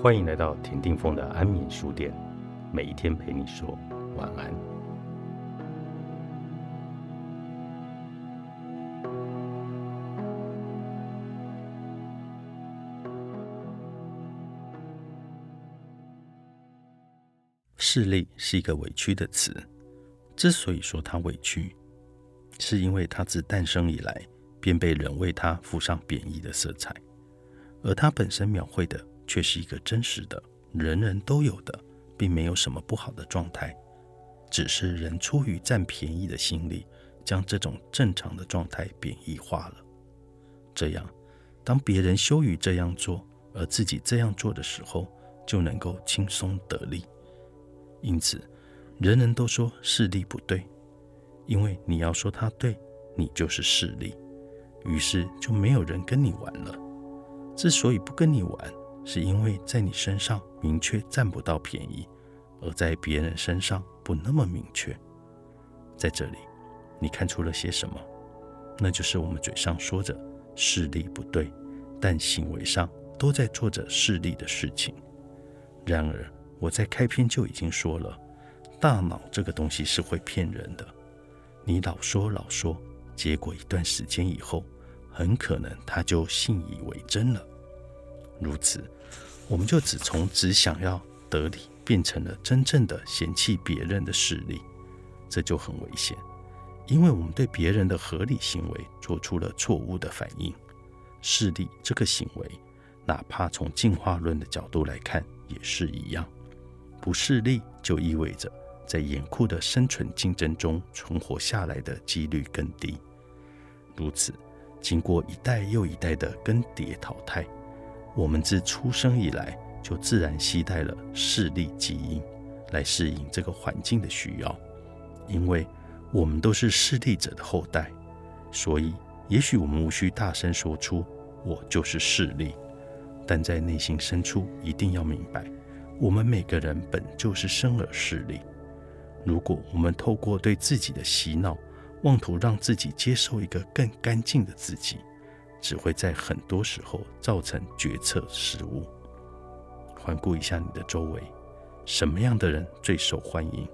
欢迎来到田定峰的安眠书店，每一天陪你说晚安。势利是一个委屈的词，之所以说它委屈，是因为它自诞生以来便被人为它附上贬义的色彩，而它本身描绘的。却是一个真实的、人人都有的，并没有什么不好的状态，只是人出于占便宜的心理，将这种正常的状态贬义化了。这样，当别人羞于这样做，而自己这样做的时候，就能够轻松得利。因此，人人都说势利不对，因为你要说他对，你就是势利，于是就没有人跟你玩了。之所以不跟你玩，是因为在你身上明确占不到便宜，而在别人身上不那么明确。在这里，你看出了些什么？那就是我们嘴上说着势利不对，但行为上都在做着势利的事情。然而，我在开篇就已经说了，大脑这个东西是会骗人的。你老说老说，结果一段时间以后，很可能他就信以为真了。如此，我们就只从只想要得利，变成了真正的嫌弃别人的势力，这就很危险，因为我们对别人的合理行为做出了错误的反应。势力这个行为，哪怕从进化论的角度来看也是一样，不势利就意味着在严酷的生存竞争中存活下来的几率更低。如此，经过一代又一代的更迭淘汰。我们自出生以来就自然携带了势力基因，来适应这个环境的需要。因为我们都是势力者的后代，所以也许我们无需大声说出“我就是势力”，但在内心深处一定要明白，我们每个人本就是生而势力。如果我们透过对自己的洗脑，妄图让自己接受一个更干净的自己。只会在很多时候造成决策失误。环顾一下你的周围，什么样的人最受欢迎？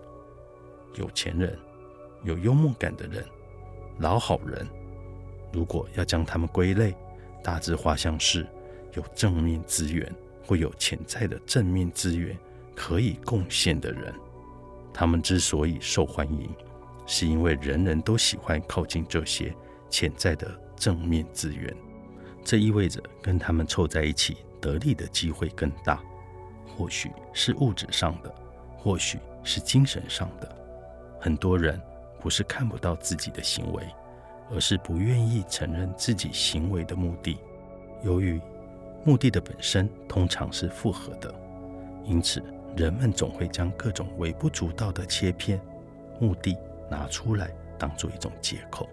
有钱人、有幽默感的人、老好人。如果要将他们归类，大致画像是有正面资源或有潜在的正面资源可以贡献的人。他们之所以受欢迎，是因为人人都喜欢靠近这些潜在的。正面资源，这意味着跟他们凑在一起得利的机会更大。或许是物质上的，或许是精神上的。很多人不是看不到自己的行为，而是不愿意承认自己行为的目的。由于目的的本身通常是复合的，因此人们总会将各种微不足道的切片目的拿出来当做一种借口。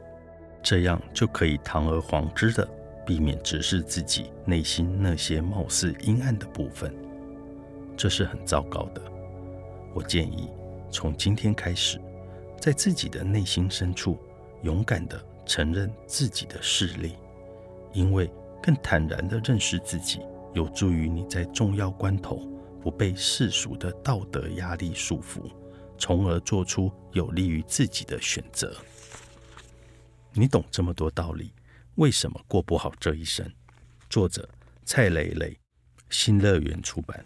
这样就可以堂而皇之的避免直视自己内心那些貌似阴暗的部分，这是很糟糕的。我建议从今天开始，在自己的内心深处勇敢的承认自己的势力，因为更坦然的认识自己，有助于你在重要关头不被世俗的道德压力束缚，从而做出有利于自己的选择。你懂这么多道理，为什么过不好这一生？作者：蔡磊磊，新乐园出版。